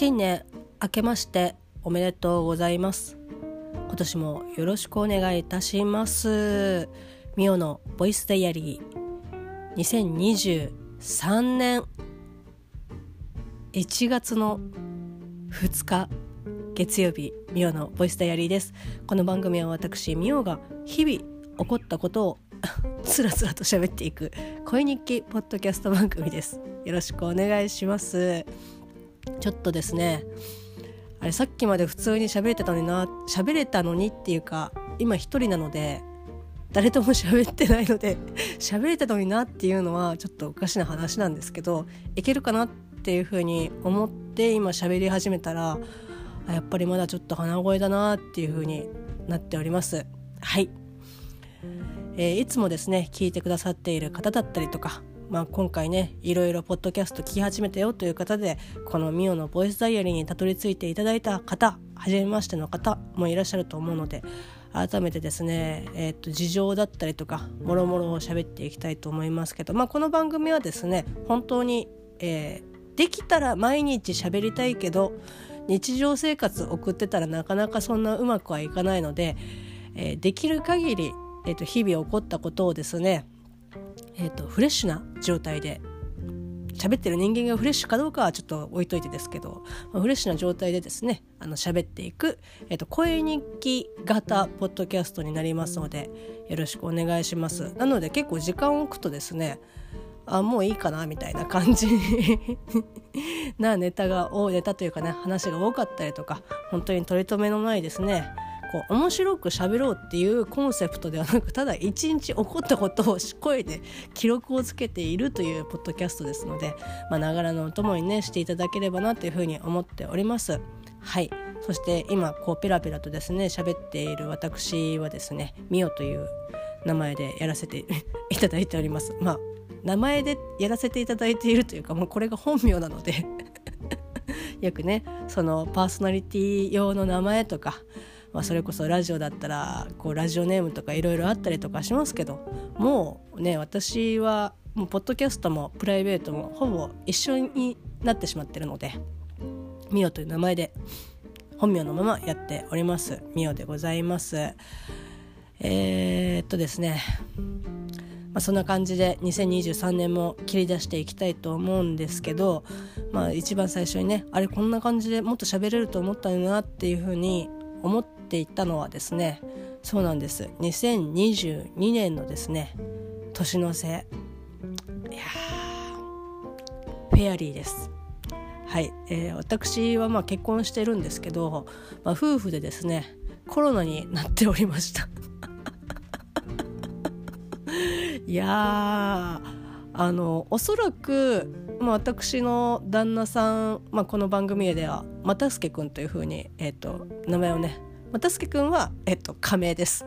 新年明けましておめでとうございます。今年もよろしくお願いいたします。ミオのボイスダイアリー。2023年。1月の2日。月曜日。ミオのボイスダイアリーです。この番組は私ミオが日々起こったことを。つらつらと喋っていく。恋日記ポッドキャスト番組です。よろしくお願いします。ちょっとですねあれさっきまで普通に喋れてたのにな喋れたのにっていうか今一人なので誰とも喋ってないので 喋れたのになっていうのはちょっとおかしな話なんですけどいけるかなっていうふうに思って今喋り始めたらやっぱりまだちょっと鼻声だなっていうふうになっております。はい、えー、いつもですね聞いてくださっている方だったりとかまあ、今回ねいろいろポッドキャスト聞き始めたよという方でこのミオのボイスダイアリーにたどり着いていただいた方初めましての方もいらっしゃると思うので改めてですね、えー、と事情だったりとかもろもろを喋っていきたいと思いますけど、まあ、この番組はですね本当に、えー、できたら毎日喋りたいけど日常生活送ってたらなかなかそんなうまくはいかないので、えー、できる限り、えー、と日々起こったことをですねえーと、フレッシュな状態で喋ってる人間がフレッシュかどうかはちょっと置いといてですけど、まあ、フレッシュな状態でですねあの喋っていく、えーと、声日記型ポッドキャストになりますのでよろしくお願いします。なので結構時間を置くとですねあもういいかなみたいな感じ。なネタが多ネタというかね話が多かったりとか本当に取り留めのないですねこう面白く喋ろうっていうコンセプトではなくただ一日起こったことを声で記録をつけているというポッドキャストですのでながらのお供にねしていただければなというふうに思っております。はいそして今こうペラペラとですね喋っている私はですねミオという名前でやらせていただいております。まあ名前でやらせていただいているというかもうこれが本名なので よくねそのパーソナリティ用の名前とかまあ、それこそラジオだったらこうラジオネームとかいろいろあったりとかしますけどもうね私はもうポッドキャストもプライベートもほぼ一緒になってしまってるのでミオという名前で本名のままやっております。ミオでございます。えー、っとですね。まあ、そんな感じで2023年も切り出していきたいと思うんですけど、まあ、一番最初にねあれこんな感じでもっと喋れると思ったんだなっていうふうに思ってていたのはですねそうなんです。2022年のですね年の瀬。いやフェアリーです。はい、えー、私はまあ結婚してるんですけど、まあ、夫婦でですねコロナになっておりました。いやあのおそらく、まあ、私の旦那さん、まあ、この番組では又助君というふうに、えーと、名前をね又助君は、えーと、仮名です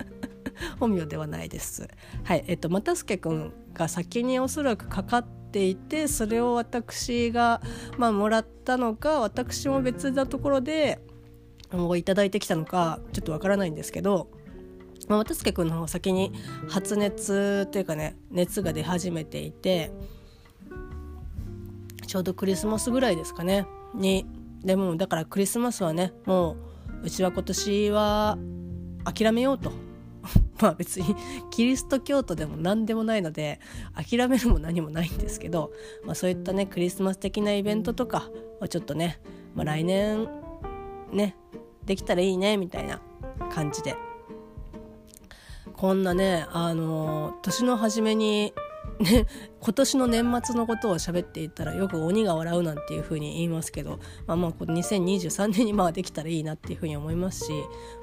本名ではないです。はいえーと、又助君が先におそらくかかっていてそれを私が、まあ、もらったのか私も別なところでもういただいてきたのかちょっとわからないんですけどまあ、渡助君の方先に発熱というかね熱が出始めていてちょうどクリスマスぐらいですかねにでもだからクリスマスはねもううちは今年は諦めようと。まあ別に キリスト教徒でも何でもないので諦めるも何もないんですけど、まあ、そういったねクリスマス的なイベントとかはちょっとね、まあ、来年ねできたらいいねみたいな感じで。こんなねあの年の初めにね、今年の年末のことを喋っていたらよく鬼が笑うなんていうふうに言いますけど、まあ、まあ2023年にまあできたらいいなっていうふうに思いますし、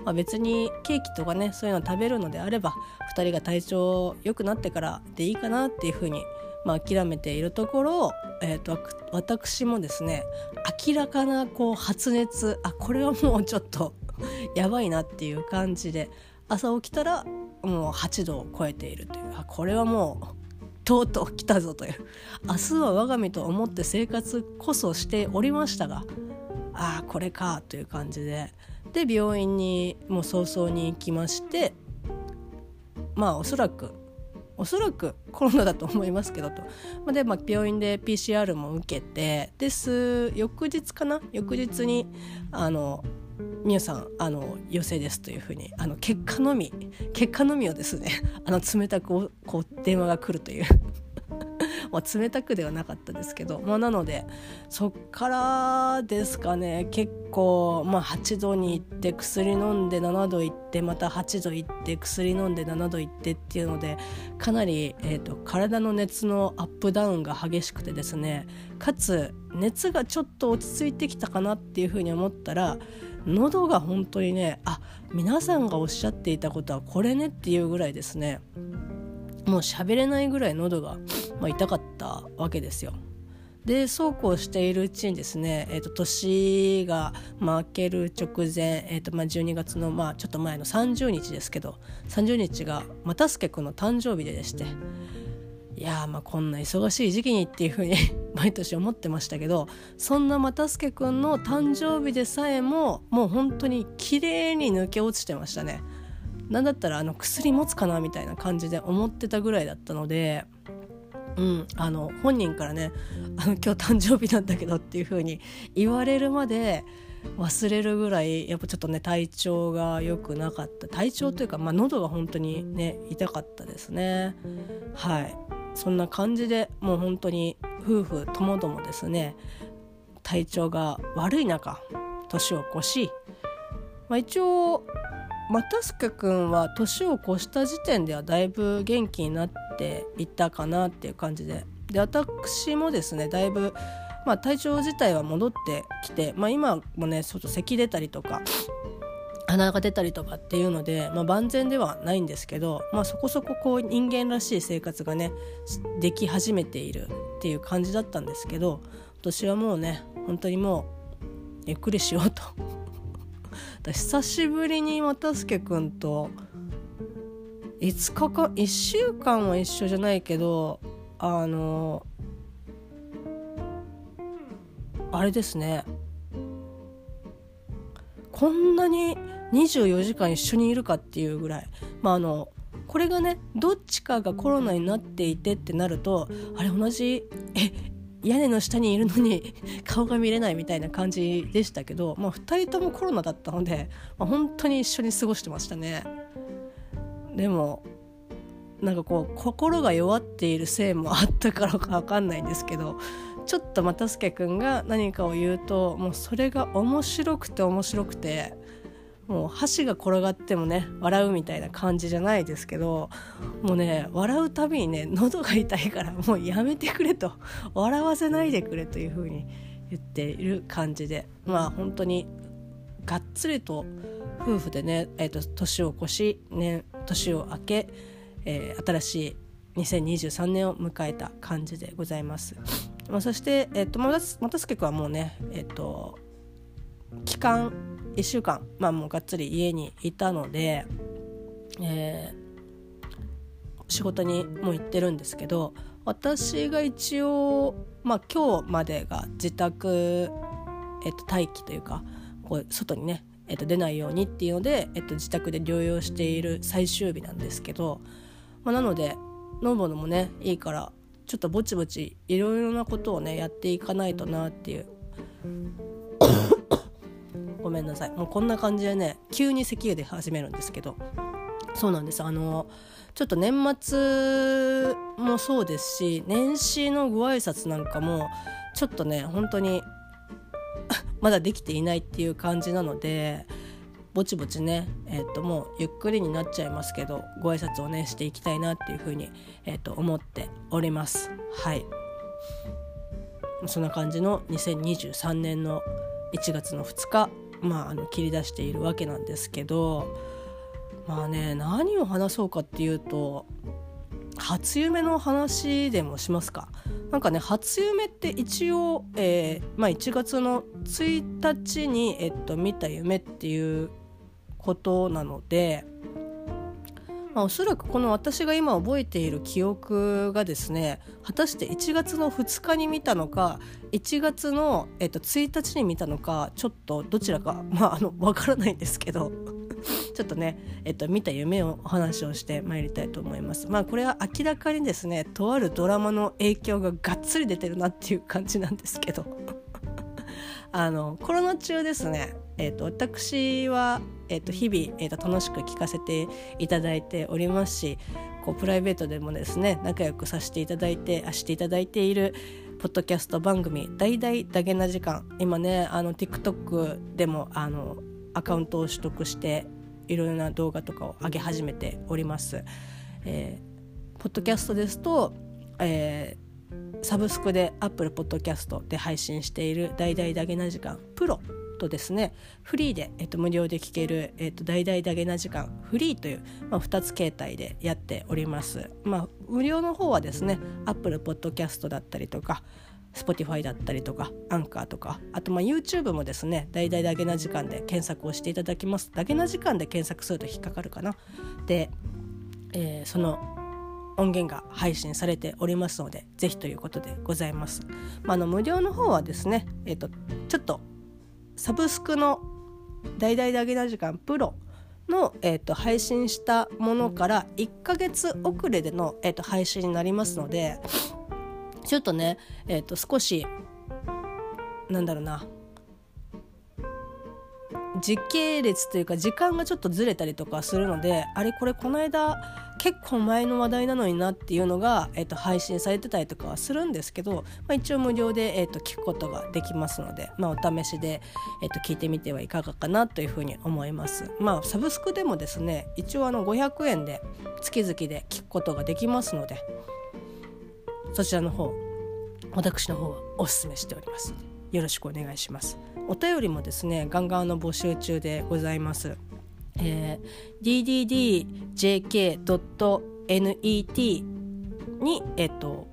まあ、別にケーキとかねそういうの食べるのであれば2人が体調良くなってからでいいかなっていうふうに、まあ、諦めているところ、えー、と私もですね明らかなこう発熱あこれはもうちょっとやばいなっていう感じで朝起きたらもう8度を超えているというあこれはもうとうとう来たぞという。明日は我が身と思って生活こそしておりましたがああこれかという感じで。で病院にもう早々に行きましてまあおそらくおそらくコロナだと思いますけどと、ま、で、まあ、病院で PCR も受けてです翌日かな？翌日にあのみゆさんあの陽性ですというふうにあの結果のみ結果のみをですね あの冷たくこう電話が来るという。まあ、冷たくではなかったですけど、まあ、なのでそっからですかね結構、まあ、8度に行って薬飲んで7度行ってまた8度行って薬飲んで7度行ってっていうのでかなり、えーと、体の熱のアップダウンが激しくてですねかつ熱がちょっと落ち着いてきたかなっていうふうに思ったら喉が本当にねあ皆さんがおっしゃっていたことはこれねっていうぐらいですねもう喋れないぐらい喉が、まあ、痛かったわけですよ。でそうこうしているうちにですね、えーと、年が明ける直前、えーとまあ、12月の、まあ、ちょっと前の30日ですけど30日が又助君の誕生日ででしていやまあこんな忙しい時期にっていうふうに 毎年思ってましたけどそんな又助君の誕生日でさえももう本当に綺麗に抜け落ちてましたね。なんだったらあの薬持つかなみたいな感じで思ってたぐらいだったので、うん、あの本人からねあの今日誕生日なんだけどっていう風に言われるまで忘れるぐらいやっぱちょっとね体調が良くなかった。体調というか、まあ、喉が本当にね痛かったですね。はい。そんな感じでもう本当に夫婦ともどもですね体調が悪い中年を越し、まあ、一応又助君は年を越した時点ではだいぶ元気になっていったかなっていう感じでで私もですねだいぶ、まあ、体調自体は戻ってきて、まあ、今もねちょっと咳出たりとか鼻が出たりとかっていうので、まあ、万全ではないんですけど、まあ、そこそここう人間らしい生活がねでき始めているっていう感じだったんですけど私はもうね本当にもうゆっくりしようと。久しぶりに又助君と5日か1週間は一緒じゃないけどあのあれですね。こんなに24時間一緒にいるかっていうぐらい。まああのこれがねどっちかがコロナになっていてってなるとあれ同じえ屋根の下にいるのに 顔が見れないみたいな感じでしたけど、まあ、2人ともコロナだったので、まあ、本当に一緒に過ごしてましたね。でもなんかこう心が弱っているせいもあったからか分かんないんですけどちょっと又助君が何かを言うともうそれが面白くて面白くてもう箸が転がってもね笑うみたいな感じじゃないですけどもうね笑うたびにね喉が痛いからもうやめてくれと笑わせないでくれというふうに言っている感じでまあ本当にがっつりと夫婦でね、えーと、年を越し、ね、年を明け、えー、新しい2023年を迎えた感じでございます。まあ、そして、えーと、またすけくんはもうね、えーと期間1週間、まあ、もうがっつり家にいたので、えー、仕事にも行ってるんですけど私が一応、まあ、今日までが自宅、えっと、待機というかこう外にね、えっと、出ないようにっていうので、えっと、自宅で療養している最終日なんですけど、まあ、なのでノーボのもねいいからちょっとぼちぼちいろいろなことをねやっていかないとなっていう。ごめんなさい。もうこんな感じでね急に咳が出始めるんですけど。そうなんです。あのちょっと年末もそうですし年始のご挨拶なんかもちょっとね本当に まだできていないっていう感じなのでぼちぼちね、えー、ともうゆっくりになっちゃいますけどご挨拶をねしていきたいなっていうふうに、えー、と思っております。はい。そんな感じの2023年の1月の2日。まあ、あの切り出しているわけなんですけどまあね何を話そうかっていうと初夢の話でもしますか。なんかね初夢って一応、えーまあ、1月の1日に、えっと、見た夢っていうことなので、まあ、おそらくこの私が今覚えている記憶がですね果たして1月の2日に見たのか1月の、えっと、1日に見たのかちょっとどちらかまああの分からないんですけど ちょっとね、えっと、見た夢をお話をしてまいりたいと思います。まあこれは明らかにですねとあるドラマの影響ががっつり出てるなっていう感じなんですけど あのコロナ中ですね、えっと、私は、えっと、日々、えっと、楽しく聞かせていただいておりますしこうプライベートでもですね仲良くさせていただいてあしていただいているポッドキャスト番組「大々だけな時間」今ねあの TikTok でもあのアカウントを取得していろいろな動画とかを上げ始めております。えー、ポッドキャストですと、えー、サブスクで Apple Podcast で配信している「大々だけな時間プロ」とですねフリーで、えっと、無料で聴ける「えっと、大々だけな時間フリー」という、まあ、2つ形態でやっております。まあ、無料の方はですね Apple Podcast だったりとか Spotify だったりとかアンカーとかあとまあ YouTube もですね大々だけな時間で検索をしていただきます。だけな時間で検索すると引っかかるかな。で、えー、その音源が配信されておりますのでぜひということでございます、まあ、の無料の方はですね、えーとちょっとサブスクの「大々だげな時間プロの、えーと、配信したものから1ヶ月遅れでの、えーと、配信になりますのでちょっとね、えーと少しなんだろうな時系列というか時間がちょっとずれたりとかするのであれこれこの間結構前の話題なのになっていうのが、えー、と配信されてたりとかはするんですけど、まあ、一応無料で、えー、と聞くことができますので、まあ、お試しで、えー、と聞いてみてはいかがかなというふうに思います。まあ、サブスクでもですね一応あの500円で月々で聞くことができますのでそちらの方私の方はおすすめしております。よろしくお願いします。お便りもですねガンガンの募集中でございます。えー、dddjk.net に、えっと、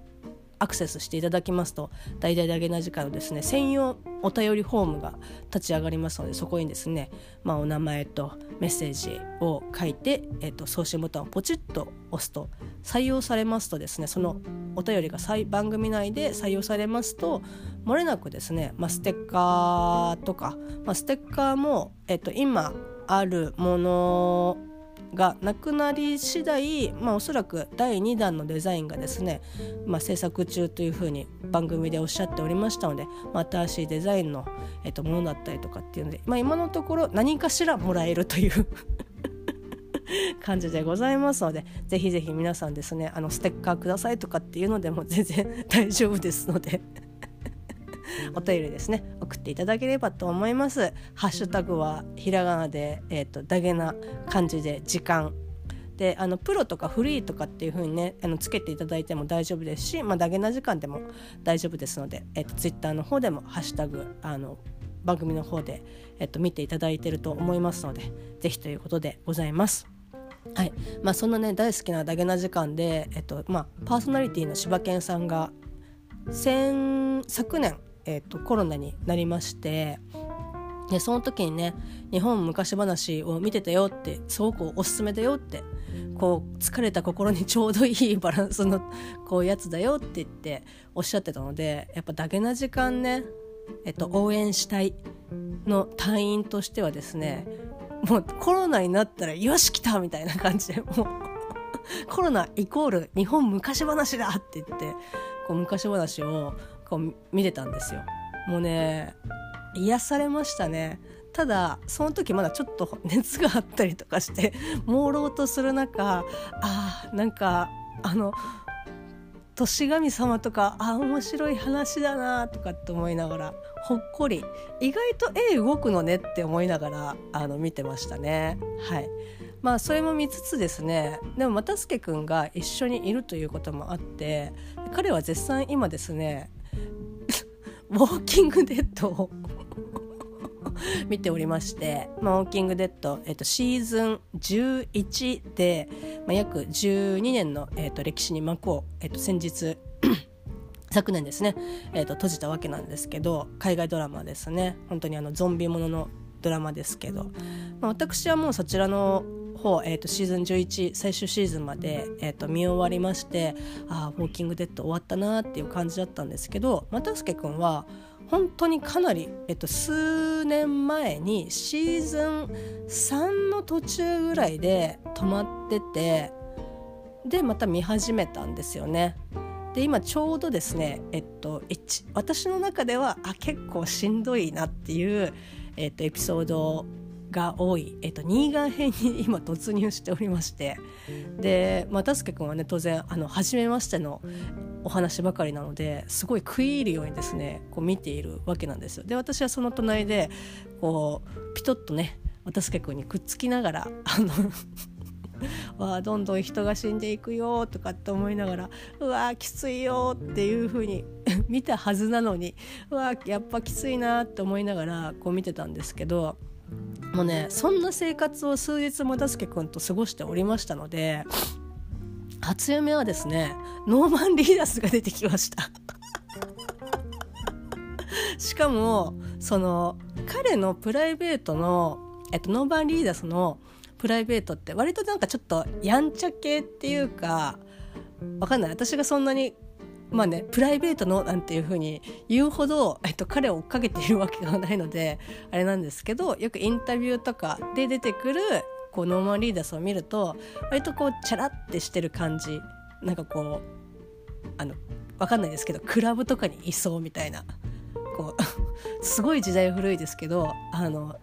アクセスしていただきますと大々だけな時間のですね専用お便りフォームが立ち上がりますのでそこにですね、まあ、お名前とメッセージを書いて、えっと、送信ボタンをポチッと押すと採用されますとですねそのお便りが番組内で採用されますともれなくですね、まあ、ステッカーとか、まあ、ステッカーも、えっと、今あるものがなくなり次第、まあ、おそらく第2弾のデザインがですね、まあ、制作中というふうに番組でおっしゃっておりましたので、まあ、新しいデザインの、えっと、ものだったりとかっていうので、まあ、今のところ何かしらもらえるという 感じでございますのでぜひぜひ皆さんですねあのステッカーくださいとかっていうのでも全然大丈夫ですので。お便りですね送っていただければと思います。ハッシュタグはひらがなで、えーと、ダゲな感じで時間。であのプロとかフリーとかっていう風にねあのつけていただいても大丈夫ですし、まあ、ダゲな時間でも大丈夫ですので、えーと、ツイッターの方でもハッシュタグあの番組の方で、えーと、見ていただいてると思いますのでぜひということでございます。はい。まあ、そんなね大好きなダゲな時間で、えっとまあ、パーソナリティの柴犬さんが先昨年えーと、コロナになりましてでその時にね日本昔話を見てたよってすごくおすすめだよってこう疲れた心に ちょうどいいバランスのこうやつだよって言っておっしゃってたのでやっぱだけな時間ね、えっと、応援したいの隊員としてはですねもうコロナになったらよし来たみたいな感じでもうコロナイコール日本昔話だって言ってこう昔話をこう見てたんですよ。もうね癒されましたね。ただその時まだちょっと 熱があったりとかして朦朧とする中あーなんかあの年神様とかあ面白い話だなとかって思いながらほっこり意外と絵動くのねって思いながらあの見てましたね。はい。まあそれも見つつですねでも又助君が一緒にいるということもあって彼は絶賛今ですねウォーキングデッドを見ておりまして、まあ、ウォーキングデッド、えっと、シーズン11で、まあ、約12年の、えっと、歴史に幕を、えっと、先日 昨年ですね、えっと、閉じたわけなんですけど海外ドラマですね。本当にあのゾンビもののドラマですけど、まあ、私はもうそちらの方、えーと、シーズン11最終シーズンまで、えーと、見終わりましてああウォーキングデッド終わったなっていう感じだったんですけど又助君は本当にかなり、えっと、数年前にシーズン3の途中ぐらいで止まっててでまた見始めたんですよね。で今ちょうどですね、えっと、私の中ではあ結構しんどいなっていう、えっと、エピソードが多い、えっと、新潟編に今突入しておりましてで、まあ、たすけ君はね当然あの初めましてのお話ばかりなのですごい食い入るようにですねこう見ているわけなんですよ。で私はその隣でこうピトッとね渡助君にくっつきながらあの わあどんどん人が死んでいくよとかって思いながらうわきついよっていう風に 見たはずなのにうわやっぱきついなって思いながらこう見てたんですけどもうねそんな生活を数日もたすけ君と過ごしておりましたので初読みはですねノーマン・リーダスが出てきました。しかもその彼のプライベートの、えっと、ノーマン・リーダスのプライベートって割となんかちょっとやんちゃ系っていうかわかんない。私がそんなにまあねプライベートのなんていうふうに言うほど、えっと、彼を追っかけているわけがないのであれなんですけどよくインタビューとかで出てくるこうノーマン・リーダースを見ると割とこうチャラってしてる感じ。なんかこうあのわかんないですけどクラブとかにいそうみたいな。こう すごい時代古いですけどあの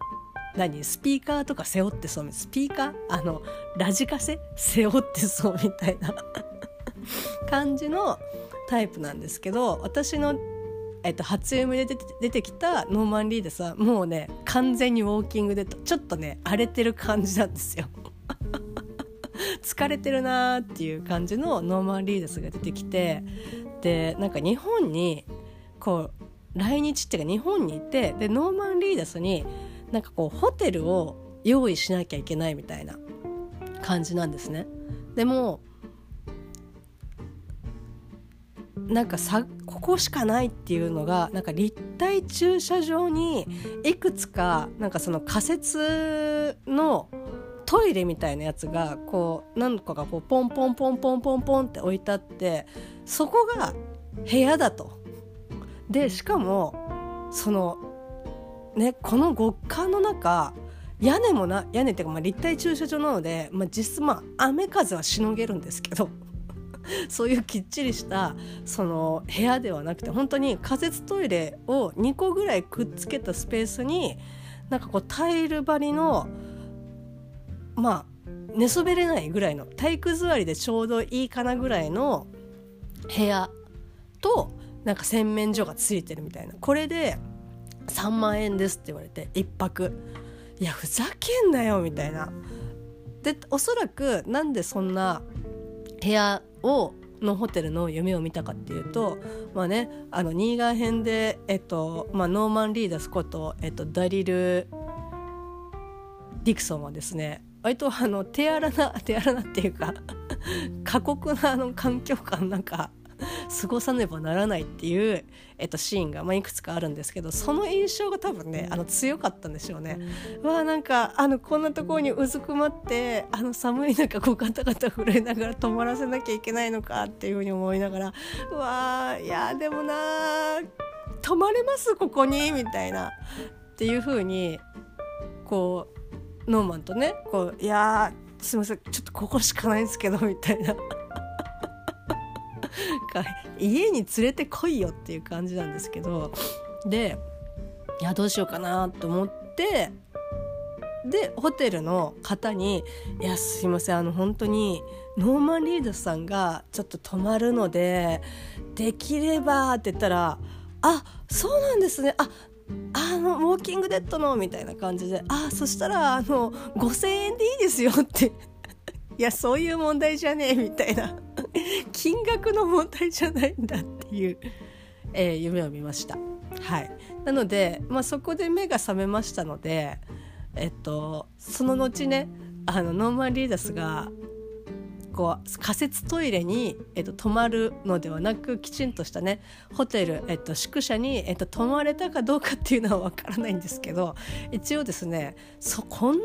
何？スピーカーとか背負ってそうスピーカー？あのラジカセ？背負ってそうみたいな。感じのタイプなんですけど私の、えっと、初読みで出てきたノーマン・リーデスはもうね完全にウォーキングでちょっとね荒れてる感じなんですよ。疲れてるなーっていう感じのノーマン・リーデスが出てきてでなんか日本にこう来日っていうか日本にいてでノーマン・リーダスになんかこうホテルを用意しなきゃいけないみたいな感じなんですね。でもなんかさここしかないっていうのがなんか立体駐車場にいくつかなんかその仮設のトイレみたいなやつがこう何個かこうポンポンポンポンポンポンって置いてあってそこが部屋だと。でしかもそのねこの極寒の中屋根もな屋根っていうかまあ立体駐車場なので、まあ、実質まあ雨風はしのげるんですけど そういうきっちりしたその部屋ではなくて本当に仮設トイレを2個ぐらいくっつけたスペースになんかこうタイル張りのまあ寝そべれないぐらいの体育座りでちょうどいいかなぐらいの部屋となんか洗面所がついてるみたいな。これで3万円ですって言われて1泊。いやふざけんなよみたいな。でおそらくなんでそんな部屋をのホテルの夢を見たかっていうとまあねあのニーガー編で、えっとまあ、ノーマン・リーダスこと、えっと、ダリル・ディクソンはですね割とあの手荒な手荒なっていうか過酷なあの環境下の中過ごさねばならないっていう、えっと、シーンが、まあ、いくつかあるんですけどその印象が多分ねあの強かったんでしょうね。うわなんかあのこんなところにうずくまってあの寒い中こうガタガタ震えながら泊まらせなきゃいけないのかっていうふうに思いながらうわいやでもな泊まれます？ここに？みたいな。っていうふうにこうノーマンとねこういやすいませんちょっとここしかないんですけどみたいな。か家に連れてこいよっていう感じなんですけどでいやどうしようかなと思ってでホテルの方に「いやすいませんあの本当にノーマン・リードさんがちょっと泊まるのでできれば」って言ったら「あそうなんですね。ああのウォーキングデッドの」みたいな感じで「あそしたらあの5,000円でいいですよ」って。いやそういう問題じゃねえみたいな。金額の問題じゃないんだっていう、えー、夢を見ました。はい、なので、まあ、そこで目が覚めましたので、えっと、その後ねあのノーマン・リーダスがこう仮設トイレに、えっと、泊まるのではなくきちんとしたねホテル、えっと、宿舎に、えっと、泊まれたかどうかっていうのは分からないんですけど一応ですねそこんな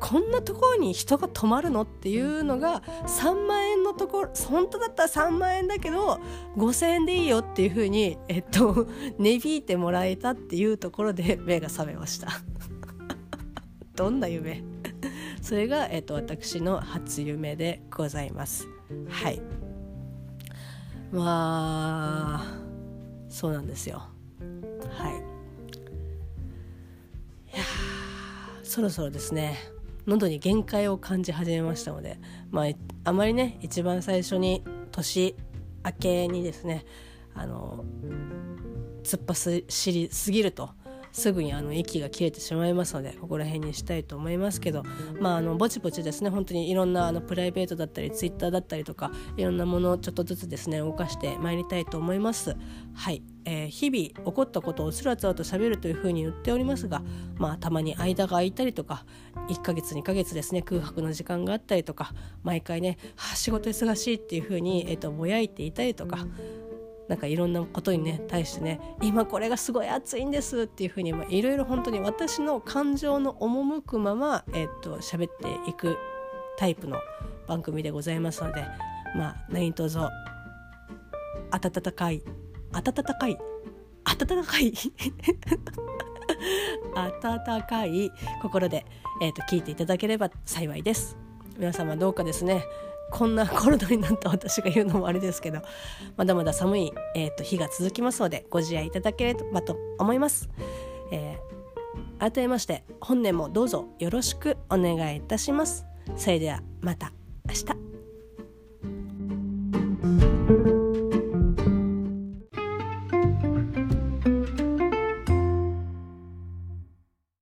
こんなところに人が泊まるのっていうのが3万円のところ本当だったら3万円だけど5,000円でいいよっていうふうに、えっと、値引いてもらえたっていうところで目が覚めました。どんな夢？それが、えーと、私の初夢でございます。はい。まあそうなんですよ。はい。いやそろそろですね。喉に限界を感じ始めましたのでまああまりね一番最初に年明けにですねあの突っ走りすぎるとすぐにあの息が切れてしまいますのでここら辺にしたいと思いますけどまああのぼちぼちですね本当にいろんなあのプライベートだったりツイッターだったりとかいろんなものをちょっとずつですね動かしてまいりたいと思います。はい、えー、日々起こったことをつらつらと喋るというふうに言っておりますがまあたまに間が空いたりとか1ヶ月2ヶ月ですね空白の時間があったりとか毎回ね、はあ、仕事忙しいっていうふうに、えーとぼやいていたりとかなんかいろんなことにね対してね今これがすごい熱いんですっていうふうにいろいろ本当に私の感情の赴くまま、えー、っと喋っていくタイプの番組でございますのでまあ何卒温かい温かい温かい 温かい心で、えーと聞いていただければ幸いです。皆様どうかですね。こんなコロナになった私が言うのもあれですけどまだまだ寒い、えーと、日が続きますのでご自愛いただければと思います。えー、改めまして本年もどうぞよろしくお願いいたします。それではまた明日。